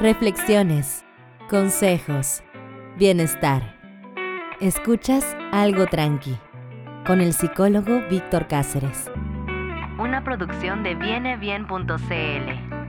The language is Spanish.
reflexiones, consejos, bienestar. Escuchas algo tranqui con el psicólogo Víctor Cáceres. Una producción de vienebien.cl.